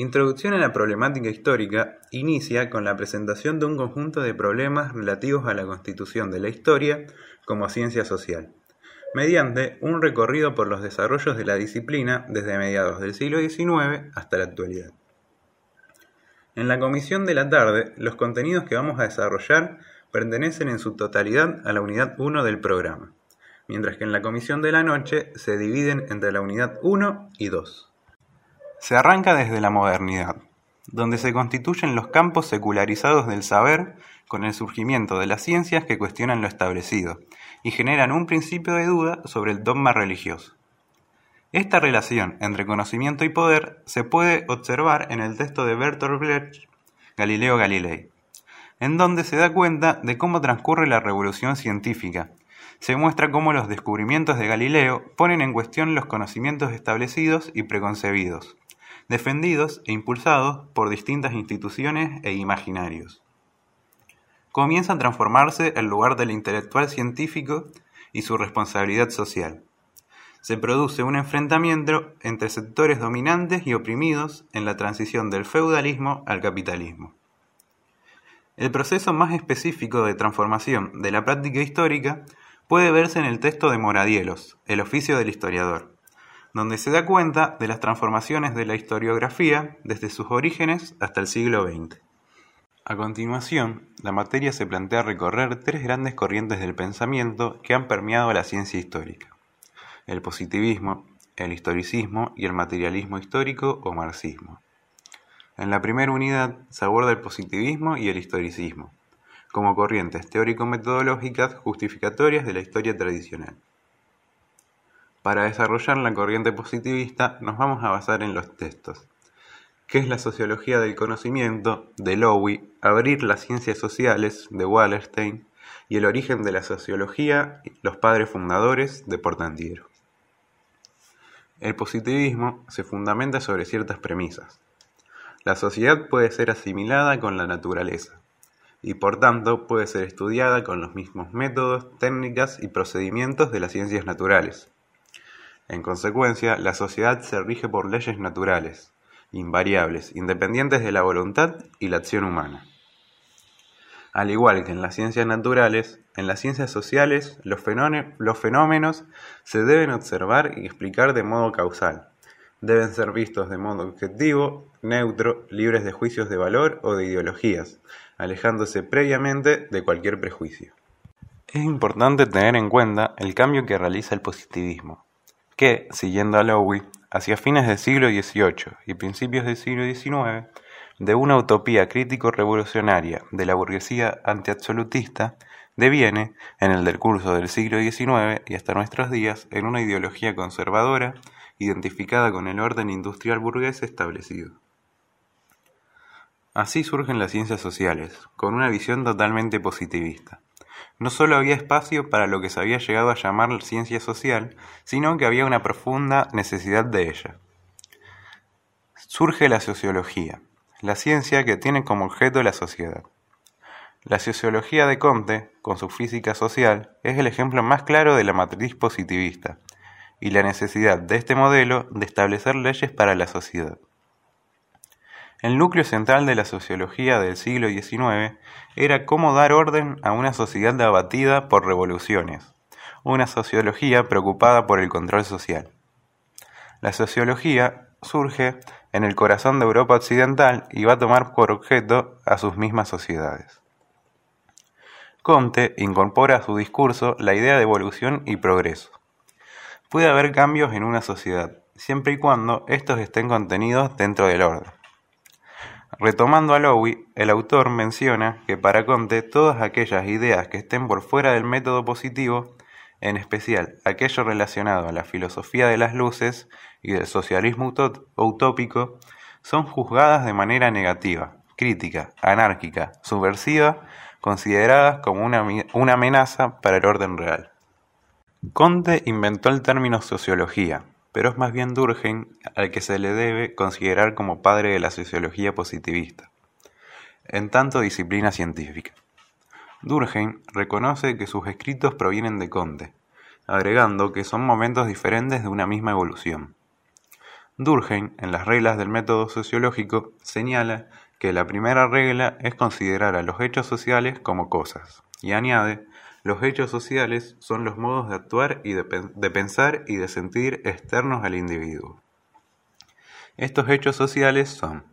Introducción a la problemática histórica inicia con la presentación de un conjunto de problemas relativos a la constitución de la historia como ciencia social, mediante un recorrido por los desarrollos de la disciplina desde mediados del siglo XIX hasta la actualidad. En la comisión de la tarde, los contenidos que vamos a desarrollar pertenecen en su totalidad a la unidad 1 del programa, mientras que en la comisión de la noche se dividen entre la unidad 1 y 2. Se arranca desde la modernidad, donde se constituyen los campos secularizados del saber con el surgimiento de las ciencias que cuestionan lo establecido y generan un principio de duda sobre el dogma religioso. Esta relación entre conocimiento y poder se puede observar en el texto de Bertolt Brecht, Galileo Galilei, en donde se da cuenta de cómo transcurre la revolución científica. Se muestra cómo los descubrimientos de Galileo ponen en cuestión los conocimientos establecidos y preconcebidos, defendidos e impulsados por distintas instituciones e imaginarios. Comienza a transformarse el lugar del intelectual científico y su responsabilidad social se produce un enfrentamiento entre sectores dominantes y oprimidos en la transición del feudalismo al capitalismo. El proceso más específico de transformación de la práctica histórica puede verse en el texto de Moradielos, El oficio del historiador, donde se da cuenta de las transformaciones de la historiografía desde sus orígenes hasta el siglo XX. A continuación, la materia se plantea recorrer tres grandes corrientes del pensamiento que han permeado la ciencia histórica el positivismo, el historicismo y el materialismo histórico o marxismo. En la primera unidad se aborda el positivismo y el historicismo, como corrientes teórico-metodológicas justificatorias de la historia tradicional. Para desarrollar la corriente positivista nos vamos a basar en los textos. ¿Qué es la sociología del conocimiento? de Lowy, Abrir las ciencias sociales de Wallerstein y el origen de la sociología, los padres fundadores de Portantiero. El positivismo se fundamenta sobre ciertas premisas. La sociedad puede ser asimilada con la naturaleza y por tanto puede ser estudiada con los mismos métodos, técnicas y procedimientos de las ciencias naturales. En consecuencia, la sociedad se rige por leyes naturales, invariables, independientes de la voluntad y la acción humana. Al igual que en las ciencias naturales, en las ciencias sociales los fenómenos se deben observar y explicar de modo causal. Deben ser vistos de modo objetivo, neutro, libres de juicios de valor o de ideologías, alejándose previamente de cualquier prejuicio. Es importante tener en cuenta el cambio que realiza el positivismo, que, siguiendo a Lowy, hacia fines del siglo XVIII y principios del siglo XIX, de una utopía crítico-revolucionaria de la burguesía antiabsolutista deviene, en el decurso del siglo XIX y hasta nuestros días, en una ideología conservadora identificada con el orden industrial burgués establecido. Así surgen las ciencias sociales, con una visión totalmente positivista. No solo había espacio para lo que se había llegado a llamar ciencia social, sino que había una profunda necesidad de ella. Surge la sociología, la ciencia que tiene como objeto la sociedad. La sociología de Comte, con su física social, es el ejemplo más claro de la matriz positivista y la necesidad de este modelo de establecer leyes para la sociedad. El núcleo central de la sociología del siglo XIX era cómo dar orden a una sociedad abatida por revoluciones, una sociología preocupada por el control social. La sociología surge en el corazón de Europa occidental y va a tomar por objeto a sus mismas sociedades. Comte incorpora a su discurso la idea de evolución y progreso. Puede haber cambios en una sociedad, siempre y cuando estos estén contenidos dentro del orden. Retomando a Lowy, el autor menciona que para Comte todas aquellas ideas que estén por fuera del método positivo, en especial aquello relacionado a la filosofía de las luces y del socialismo utópico, son juzgadas de manera negativa, crítica, anárquica, subversiva consideradas como una, una amenaza para el orden real. Conte inventó el término sociología, pero es más bien Durkheim al que se le debe considerar como padre de la sociología positivista, en tanto disciplina científica. Durkheim reconoce que sus escritos provienen de Conte, agregando que son momentos diferentes de una misma evolución. Durkheim, en las reglas del método sociológico, señala que la primera regla es considerar a los hechos sociales como cosas, y añade, los hechos sociales son los modos de actuar y de, pensar y de sentir externos al individuo. Estos hechos sociales son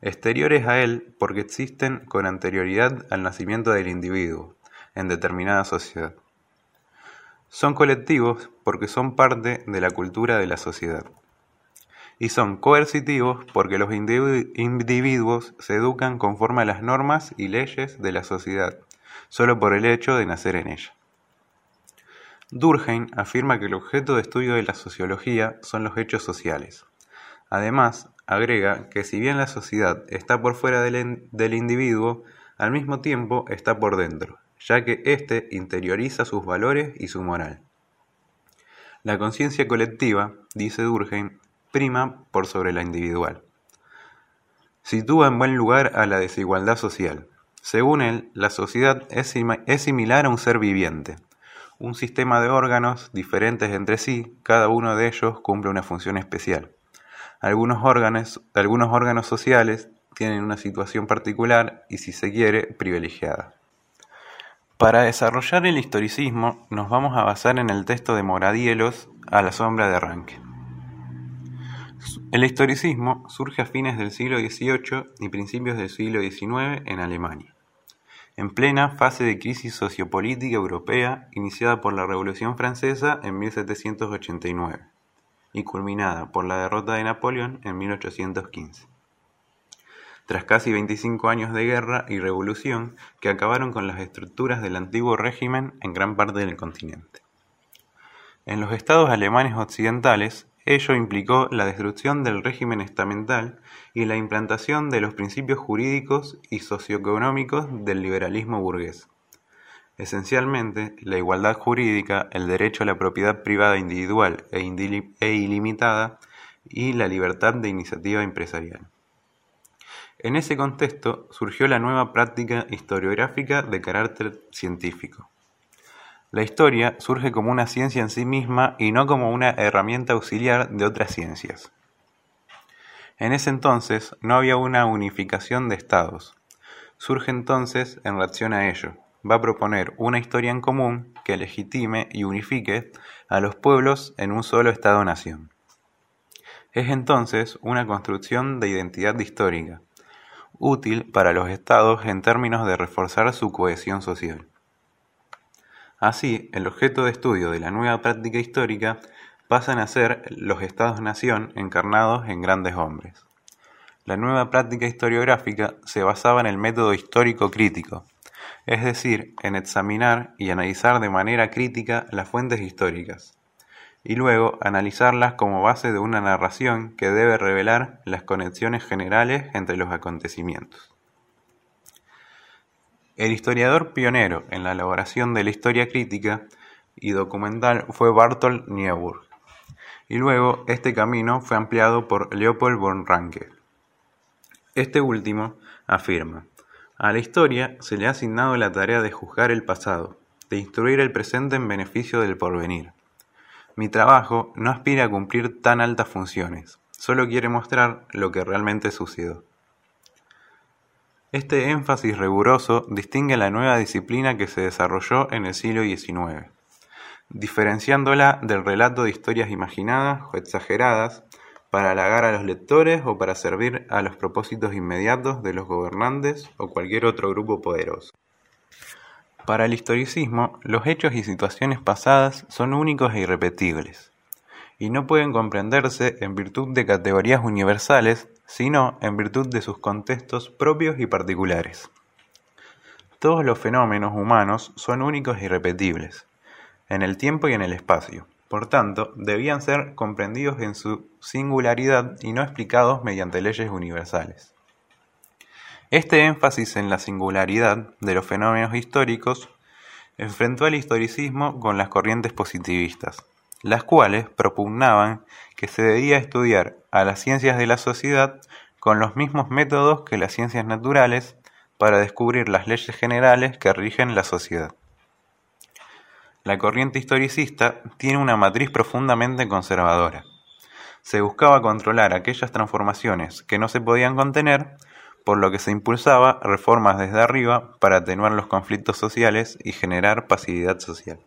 exteriores a él porque existen con anterioridad al nacimiento del individuo en determinada sociedad. Son colectivos porque son parte de la cultura de la sociedad y son coercitivos porque los individuos se educan conforme a las normas y leyes de la sociedad, solo por el hecho de nacer en ella. Durkheim afirma que el objeto de estudio de la sociología son los hechos sociales. Además, agrega que si bien la sociedad está por fuera del, del individuo, al mismo tiempo está por dentro, ya que éste interioriza sus valores y su moral. La conciencia colectiva, dice Durkheim, prima por sobre la individual. Sitúa en buen lugar a la desigualdad social. Según él, la sociedad es, similar a un ser viviente, un sistema de órganos diferentes entre sí, cada uno de ellos cumple una función especial. Algunos órganos, algunos órganos sociales tienen una situación particular y, si se quiere, privilegiada. Para desarrollar el historicismo nos vamos a basar en el texto de Moradielos a la sombra de Ranke. El historicismo surge a fines del siglo XVIII y principios del siglo XIX en Alemania, en plena fase de crisis sociopolítica europea iniciada por la Revolución Francesa en 1789 y culminada por la derrota de Napoleón en 1815. Tras casi 25 años de guerra y revolución que acabaron con las estructuras del antiguo régimen en gran parte del continente. En los estados alemanes occidentales, Ello implicó la destrucción del régimen estamental y la implantación de los principios jurídicos y socioeconómicos del liberalismo burgués. Esencialmente, la igualdad jurídica, el derecho a la propiedad privada individual e, e ilimitada y la libertad de iniciativa empresarial. En ese contexto surgió la nueva práctica historiográfica de carácter científico. La historia surge como una ciencia en sí misma y no como una herramienta auxiliar de otras ciencias. En ese entonces no había una unificación de estados. Surge entonces en reacción a ello. Va a proponer una historia en común que legitime y unifique a los pueblos en un solo Estado-nación. Es entonces una construcción de identidad histórica, útil para los estados en términos de reforzar su cohesión social. Así, el objeto de estudio de la nueva práctica histórica pasan a ser los estados-nación encarnados en grandes hombres. La nueva práctica historiográfica se basaba en el método histórico crítico, es decir, en examinar y analizar de manera crítica las fuentes históricas, y luego analizarlas como base de una narración que debe revelar las conexiones generales entre los acontecimientos. El historiador pionero en la elaboración de la historia crítica y documental fue Bartol Niebuhr, y luego este camino fue ampliado por Leopold von Ranke. Este último afirma, a la historia se le ha asignado la tarea de juzgar el pasado, de instruir el presente en beneficio del porvenir. Mi trabajo no aspira a cumplir tan altas funciones, solo quiere mostrar lo que realmente sucedió. Este énfasis riguroso distingue la nueva disciplina que se desarrolló en el siglo XIX, diferenciándola del relato de historias imaginadas o exageradas para halagar a los lectores o para servir a los propósitos inmediatos de los gobernantes o cualquier otro grupo poderoso. Para el historicismo, los hechos y situaciones pasadas son únicos e irrepetibles, y no pueden comprenderse en virtud de categorías universales sino en virtud de sus contextos propios y particulares. Todos los fenómenos humanos son únicos e irrepetibles, en el tiempo y en el espacio. Por tanto, debían ser comprendidos en su singularidad y no explicados mediante leyes universales. Este énfasis en la singularidad de los fenómenos históricos enfrentó al historicismo con las corrientes positivistas, las cuales propugnaban que se debía estudiar a las ciencias de la sociedad con los mismos métodos que las ciencias naturales para descubrir las leyes generales que rigen la sociedad. La corriente historicista tiene una matriz profundamente conservadora. se buscaba controlar aquellas transformaciones que no se podían contener, por lo que se impulsaba reformas desde arriba para atenuar los conflictos sociales y generar pasividad social.